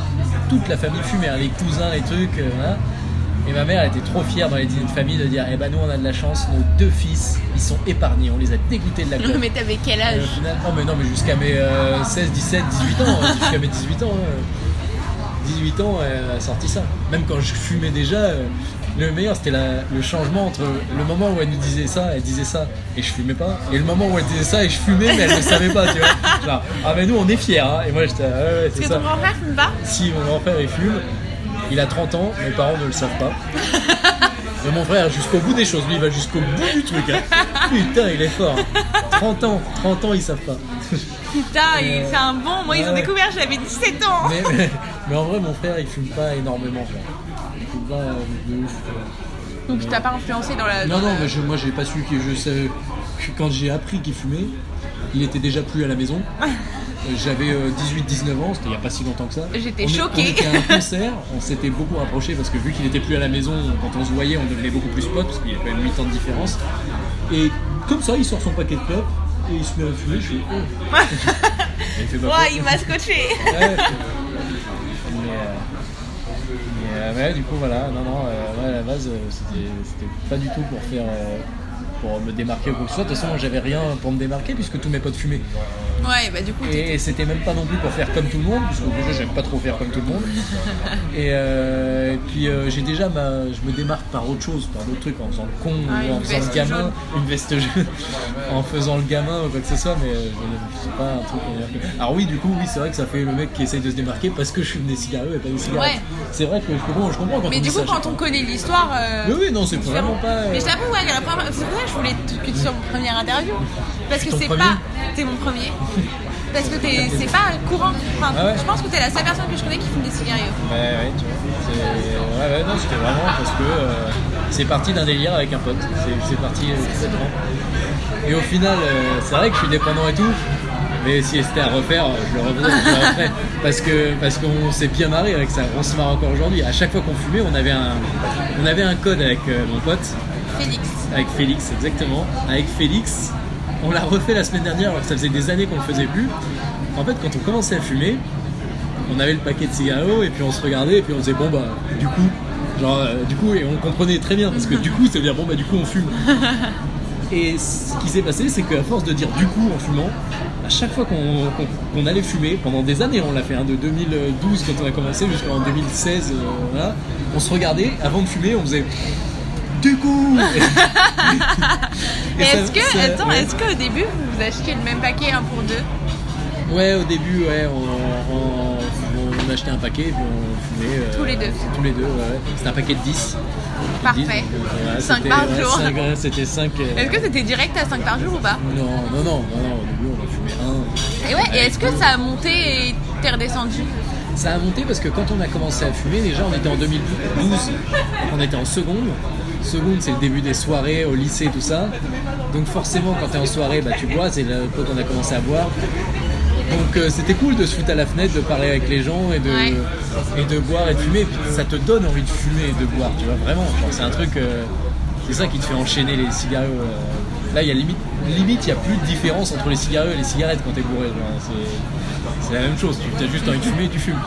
toute la famille fumait, hein, les cousins, les trucs, voilà. Et ma mère elle était trop fière dans les dîners de famille de dire Eh ben nous on a de la chance, nos deux fils ils sont épargnés, on les a dégoûtés de la clope. mais t'avais quel Et âge final- non mais non mais jusqu'à mes euh, 16, 17, 18 ans, hein, jusqu'à mes 18 ans. hein. 18 ans, elle a sorti ça. Même quand je fumais déjà, euh, le meilleur c'était le changement entre le moment où elle nous disait ça, elle disait ça et je fumais pas, et le moment où elle disait ça et je fumais mais elle ne savait pas, tu vois. Genre, ah mais nous on est fiers, hein. et moi j'étais, ah ouais, ouais, Parce c'est que ton grand frère fume pas Si mon grand-père il fume, il a 30 ans, mes parents ne le savent pas. Mais mon frère, jusqu'au bout des choses, lui il va jusqu'au bout du truc. hein. Putain, il est fort. hein. 30 ans, 30 ans, ils savent pas. Putain, c'est un bon. Moi, ils ont découvert, j'avais 17 ans. Mais, mais- mais en vrai, mon frère il fume pas énormément. Il fume pas euh, de ouf. Donc, tu t'as pas influencé dans la. Non, dans non, la- mais je- moi j'ai pas su que je savais. que Quand j'ai appris qu'il fumait, il était déjà plus à la maison. <laughs> Euh, J'avais 18-19 ans, c'était il y a pas si longtemps que ça. J'étais choquée. On était à un concert, on s'était beaucoup rapprochés parce que vu qu'il était plus à la maison, quand on se voyait, on devenait beaucoup plus potes parce qu'il y a quand même 8 ans de différence. Et comme ça, il sort son paquet de clopes et il se met à fumer. Je fais, oh. <laughs> il peur. il m'a scotché. Ouais. <laughs> mais, euh, mais, euh, ouais, du coup, voilà. Non, non, euh, ouais, à la base, euh, c'était pas du tout pour faire. euh, pour me démarquer ou quoi que ce soit. De toute façon, j'avais rien pour me démarquer puisque tous mes potes fumaient. Ouais, bah, du coup, Et c'était même pas non plus pour faire comme tout le monde, puisque déjà j'aime pas trop faire comme tout le monde. <laughs> Et, euh, et puis euh, j'ai déjà ma, je me démarque par autre chose, par d'autres trucs, en faisant le con, Ah, ou en faisant le gamin, jaune. une veste jaune, en faisant le gamin ou quoi que ce soit, mais euh, je c'est pas un truc. Alors oui, du coup, oui, c'est vrai que ça fait le mec qui essaye de se démarquer parce que je fume des cigarettes et pas des cigarettes. Ouais. C'est vrai que je comprends, je comprends quand Mais on du coup, ça, quand je on connaît l'histoire. euh, Oui, oui, non, c'est vraiment pas. euh, Mais je t'avoue, ouais, la première- c'est pour ça que je voulais que tu sois mon première interview. Parce que c'est pas. T'es mon premier. Parce que c'est pas courant. Enfin, Ah ouais je pense que t'es la seule personne que je connais qui fume des cigarettes. Ouais, ouais, tu vois. Ouais, ouais, non, c'était vraiment parce que euh, c'est parti d'un délire avec un pote. C'est- parti euh, complètement. Et au final, euh, c'est vrai que je suis dépendant et tout. Mais si c'était à refaire, je le refaisais, je le referais. <laughs> Parce que parce qu'on s'est bien marré avec ça. On se marre encore aujourd'hui. À chaque fois qu'on fumait, on avait un on avait un code avec euh, mon pote, Félix. avec Félix exactement. Avec Félix, on l'a refait la semaine dernière alors que ça faisait des années qu'on le faisait plus. En fait, quand on commençait à fumer, on avait le paquet de cigarettes et puis on se regardait et puis on disait bon bah du coup genre euh, du coup et on comprenait très bien parce que du coup ça veut dire bon bah du coup on fume <laughs> et ce qui s'est passé c'est qu'à force de dire du coup en fumant à chaque fois qu'on allait fumer pendant des années on l'a fait hein, de 2012 quand on a commencé jusqu'en 2016 euh, voilà, on se regardait avant de fumer on faisait du coup <laughs> Est-ce que, ça- attends, ouais. est-ce qu'au début vous achetiez le même paquet un pour deux? Ouais, au début, ouais, on, on- on- on achetait un paquet et puis on fumait. euh, Tous les deux. Tous les deux, ouais. C'était un paquet de 10. Parfait. 10, donc, voilà, Cinq c'était- par jour. ouais, C'était 5. Est-ce que c'était direct à 5 par jour ou pas? Non, non, non, non, non, au début on en fumait un. Et ouais, et est-ce que ça a monté et t'es redescendu? Ça a monté parce que quand on a commencé à fumer, déjà on était en 2012, donc on était en seconde. Seconde, c'est le début des soirées au lycée, tout ça. Donc forcément, quand t'es en soirée, bah, tu bois, c'est là quand on a commencé à boire. Donc euh, c'était cool de se foutre à la fenêtre, de parler avec les gens et de, Ouais. et de boire et de fumer. Et puis ça te donne envie de fumer et de boire, tu vois, vraiment. C'est un truc, euh, c'est ça qui te fait enchaîner les cigarettes. euh. Là, il y a limite, limite, il y a plus de différence entre les cigarettes et les cigarettes quand t'es bourré. c'est- C'est la même chose, tu as juste envie de fumer et tu fumes.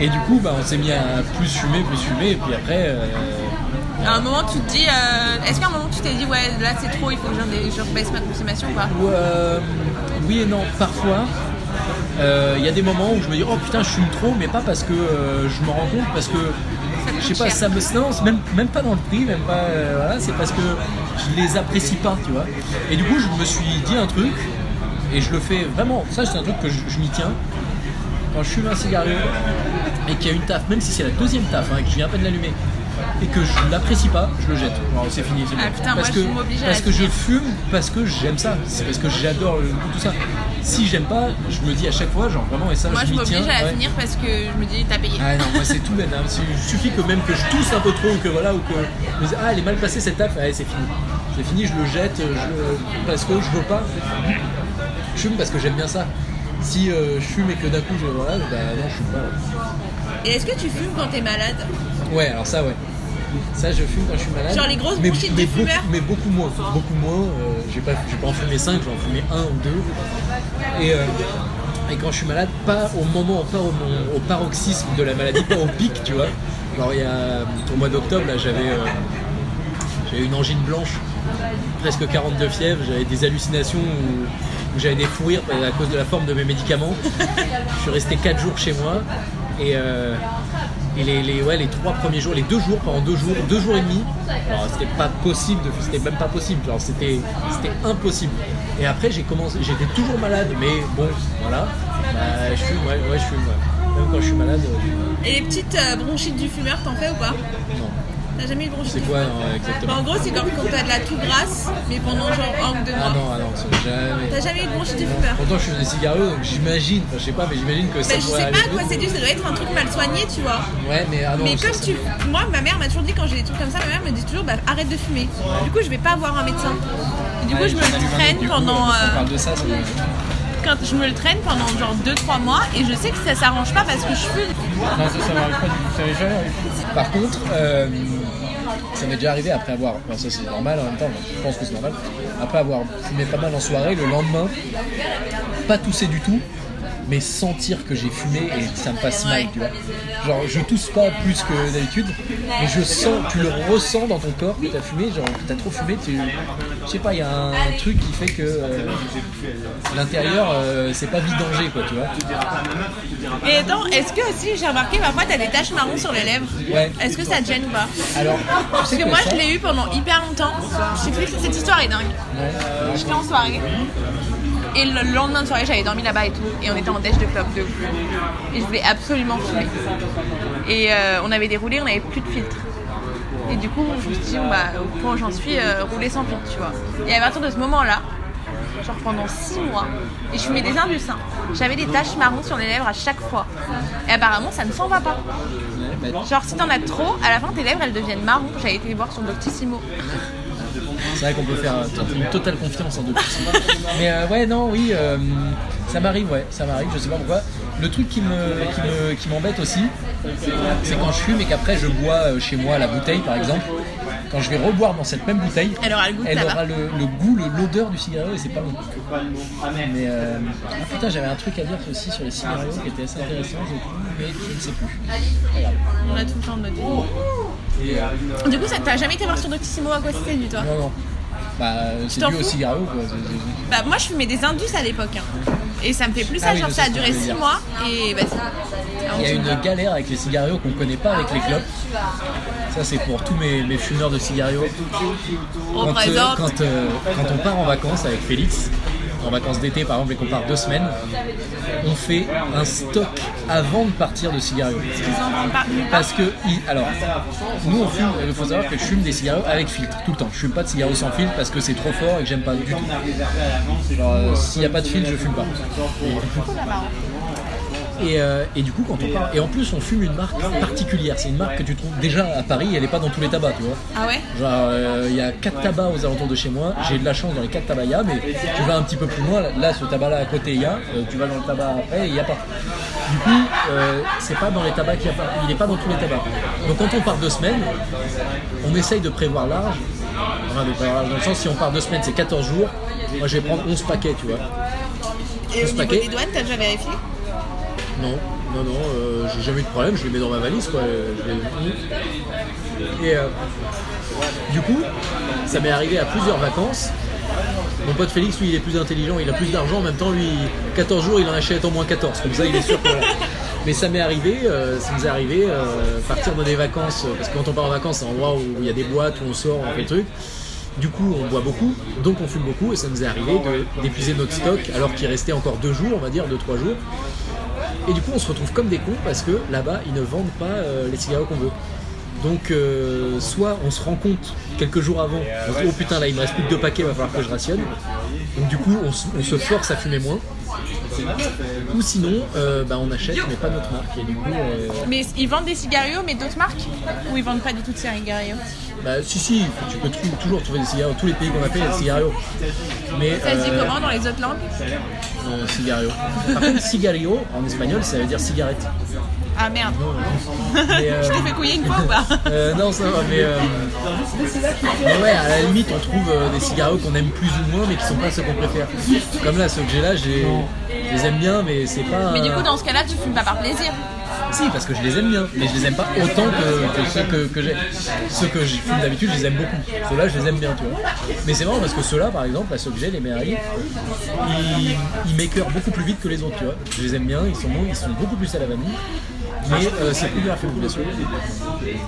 Et du coup, bah, on s'est mis à plus fumer, plus fumer, et puis après, À un moment, tu te dis. euh, Est-ce qu'à un moment, tu t'es dit, ouais, là c'est trop, il faut que je, rebaisse ma consommation ou pas? Ou, euh, oui et non, parfois. euh, Il y a des moments où je me dis oh putain je fume trop mais pas parce que euh, je me rends compte parce que je sais pas cher. ça me c'est même, même pas dans le prix même pas euh, voilà c'est parce que je les apprécie pas tu vois et du coup je me suis dit un truc et je le fais vraiment ça c'est un truc que je, je m'y tiens quand je fume un cigaret et qu'il y a une taf même si c'est la deuxième taf hein, et que je viens à peine l'allumer et que je l'apprécie pas, je le jette. C'est fini, Ah, putain, parce moi, que, je parce que je fume parce que j'aime ça. C'est parce que j'adore tout ça. Si j'aime pas, je me dis à chaque fois, genre vraiment, et ça, Moi, je m'oblige à la ouais. finir parce que je me dis, t'as payé. Ah non, moi c'est tout bête. hein. Il suffit que même que je tousse un peu trop ou que voilà, ou que je me dise, ah elle est mal passée cette taf, allez c'est fini. C'est fini, je le jette je parce que je veux pas. Je fume parce que j'aime bien ça. Si euh, je fume et que d'un coup je voilà, bah non je fume pas. Et est-ce que tu fumes quand t'es malade? Ouais, alors ça ouais. Ça je fume quand je suis malade. Genre les grosses mais, de beaucoup, mais beaucoup moins. Beaucoup moins. euh, j'ai pas, pas en fumé 5, j'en fumé un ou deux. Et, euh, et quand je suis malade, pas au moment, pas au, au paroxysme de la maladie, pas au pic, tu vois. Alors il y a au mois d'octobre là j'avais euh, j'avais une angine blanche, presque 42 fièvres, j'avais des hallucinations où, où j'avais des fous rires à cause de la forme de mes médicaments. je suis resté 4 jours chez moi et, euh, et les, les- ouais, les trois premiers jours, les deux jours, pendant deux jours, deux jours et demi, alors, c'était pas possible, de, c'était même pas possible, c'était, c'était impossible. Et après j'ai commencé, j'étais toujours malade, mais bon, voilà, Bah, je fume, ouais, ouais, je fume, ouais. même quand je suis malade, euh, Et les petites euh, bronchites du fumeur, t'en fais ou pas? Non. T'as jamais eu de bronchite C'est quoi fumeur non, Bah, exactement En gros, c'est comme quand t'as de la toux grasse, mais pendant genre un ou deux Ah mois. non, ah non, c'est jamais. T'as jamais eu de bronchite du fumeur Pourtant je fume des cigarettes, donc j'imagine, enfin, je sais pas, mais j'imagine que ça Bah, je sais pas à quoi c'est dû, ça doit être un truc mal soigné, tu vois. Ouais, mais ah non, Mais comme ça- tu. Moi, ma mère m'a toujours dit quand j'ai des trucs comme ça, ma mère me dit toujours bah, arrête de fumer. Du coup, je vais pas voir un médecin. Et du coup, je me le traîne pendant. on euh, parle de ça, quand je me le traîne pendant genre 2-3 mois et je sais que ça s'arrange pas parce que je fume. Non, ça, ça m'arrive pas du tout. Ça m'est jamais. Par contre, euh, ça m'est déjà arrivé après avoir, ça c'est normal en même temps, je pense que c'est normal, après avoir fumé pas mal en soirée, le lendemain, pas tousser du tout, mais sentir que j'ai fumé et ça me passe mal, tu vois. Genre, je tousse pas plus que d'habitude, mais je sens, tu le ressens dans ton corps que t'as fumé, genre que t'as trop fumé, tu, je sais pas, il y a un truc qui fait que euh, l'intérieur, euh, c'est pas vidangé, quoi, tu vois. Et attends, est-ce que aussi j'ai remarqué parfois t'as des taches marron sur les lèvres Ouais. Est-ce que ça te gêne ou pas? Alors, Parce que que moi ça- je l'ai eu pendant hyper longtemps. Je sais plus, cette histoire est dingue. Ouais. J'étais en soirée. Et le lendemain de soirée, j'avais dormi là-bas et tout. Et on était en déj de clope de ouf. Et je voulais absolument fumer. Et euh, on avait déroulé, on n'avait plus de filtre. Et du coup, je me suis dit, bah, au point où j'en suis, euh, rouler sans filtre, tu vois. Et à partir de ce moment-là, genre pendant 6 mois, et je fumais des indus, hein, j'avais des taches marron sur les lèvres à chaque fois. Et apparemment, ça ne s'en va pas. Genre, si t'en as trop, à la fin, tes lèvres, elles deviennent marron. J'avais été voir sur Doctissimo. C'est vrai qu'on peut faire euh, une totale confiance en deux. Mais euh, ouais, non, oui, euh, ça m'arrive, ouais, ça m'arrive, je sais pas pourquoi. Le truc qui me, qui me- qui m'embête aussi, c'est quand je fume et qu'après je bois chez moi la bouteille, par exemple. Quand je vais reboire dans cette même bouteille, Elle aura le goût de elle tabac. aura le, le goût, le- l'odeur du cigaretto et c'est pas bon. Mais euh, ah, putain, j'avais un truc à dire aussi sur les cigarettos qui était assez intéressant, je trouve, mais je ne sais plus. On a tout le temps de notre vie. Du coup, ça- t'as jamais été voir sur Doctissimo à quoi c'était du toi non, non. Bah, c'est dû au c'est- Bah moi je fumais des indus à l'époque hein. et ça me fait plus ça, Ah oui, genre ça a duré tu veux 6 dire. mois et. Alors, Il y a une galère avec les cigarillos qu'on connaît pas avec les clopes. Ça, c'est pour tous mes, mes fumeurs de cigarillos. On Quand, euh, quand, euh, quand on part en vacances avec Félix, en vacances d'été par exemple et qu'on part deux semaines, on fait un stock avant de partir de cigarettes. Parce que, alors, nous on fume, il faut savoir que je fume des cigarettes avec filtre tout le temps. Je fume pas de cigarettes sans filtre parce que c'est trop fort et que j'aime pas du tout. Euh, s'il n'y a pas de filtre, je fume pas. Et, euh, et du coup, quand on part, et en plus, on fume une marque particulière. C'est une marque que tu trouves déjà à Paris, elle est pas dans tous les tabacs, tu vois. Ah ouais? Genre, euh, il y a quatre tabacs aux alentours de chez moi. J'ai de la chance dans les quatre tabacs, il y a, mais tu vas un petit peu plus loin. Là, ce tabac-là à côté, il y a. Euh, tu vas dans le tabac après, il n'y a pas. Du coup, euh, c'est pas dans les tabacs qu'il y a pas. Il n'est pas dans tous les tabacs. Donc, quand on part deux semaines, on essaye de prévoir large. Enfin, de prévoir large dans le sens, si on part deux semaines, c'est 14 jours. Moi, je vais prendre 11 paquets, tu vois. Et au 11 niveau paquets des douanes, t'as déjà vérifié? Non, non, non, euh, j'ai jamais eu de problème, je les mets dans ma valise quoi. Et euh, du coup, ça m'est arrivé à plusieurs vacances. Mon pote Félix, lui, il est plus intelligent, il a plus d'argent, en même temps, lui, 14 jours, il en achète au moins 14. Comme ça, il est sûr que. Mais ça m'est arrivé, euh, ça nous est arrivé, partir dans des vacances, parce que quand on part en vacances, c'est un endroit où il y a des boîtes, où on sort, on fait des trucs. Du coup, on boit beaucoup, donc on fume beaucoup, et ça nous est arrivé d'épuiser notre stock alors qu'il restait encore deux jours, on va dire, deux, trois jours. Et du coup, on se retrouve comme des cons parce que là-bas, ils ne vendent pas euh, les cigarettes qu'on veut. Donc, euh, soit on se rend compte quelques jours avant, on se dit, oh putain, là il me reste plus que deux paquets, va falloir que je rationne. Donc, du coup, on se force à fumer moins. Ou sinon, euh, bah, on achète, mais pas notre marque. Et du coup, euh, Mais ils vendent des cigarios, mais d'autres marques Ou ils vendent pas du tout de cigarios bah, si, si, tu peux trou- toujours trouver des cigarettes. Tous les pays qu'on a fait, il y a des cigarettes. Mais, Ça se dit euh, comment dans les autres langues? euh, cigario. Par contre, cigario, en espagnol, ça veut dire cigarette. Ah merde. <laughs> Mais, euh, Je t'ai fait couiller une fois ou pas <laughs> Euh, non, ça va, mais, euh, mais ouais, à la limite, on trouve euh, des cigarettes qu'on aime plus ou moins, mais qui sont pas ceux qu'on préfère. Comme là, ceux que j'ai là, je les aime bien, mais c'est pas. Mais du coup, dans ce cas-là, tu fumes pas par plaisir. Si, parce que je les aime bien, mais je les aime pas autant que, que ceux que, que j'ai. Ceux que je fume d'habitude, je les aime beaucoup. Ceux-là, je les aime bien, tu vois. Mais c'est marrant parce que ceux-là, par exemple, là, ceux que j'ai, les Merari, ils, ils m'écœurent beaucoup plus vite que les autres, tu vois. Je les aime bien, ils sont bons, ils sont beaucoup plus à la vanille. Mais euh, c'est plus dur à bien sûr.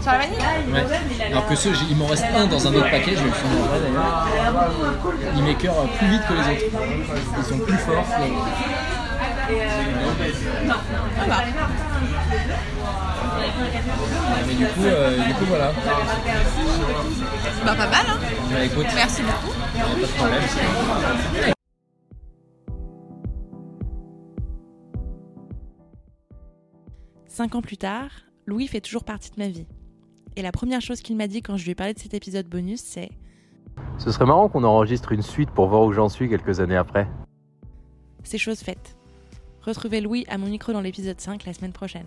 Sur la vanille Ouais. Alors que ceux, il m'en reste un dans un autre paquet, je vais le finir d'ailleurs. Il m'écœure plus vite que les autres. Ils sont plus forts. Ah bah. Mais du coup, euh, du coup voilà. Bah pas mal, hein Bah, écoute, Merci beaucoup. y a pas de problème. Cinq ans plus tard, Louis fait toujours partie de ma vie. Et la première chose qu'il m'a dit quand je lui ai parlé de cet épisode bonus, c'est Ce serait marrant qu'on enregistre une suite pour voir où j'en suis quelques années après. C'est chose faite. Retrouvez Louis à mon micro dans l'épisode 5 la semaine prochaine.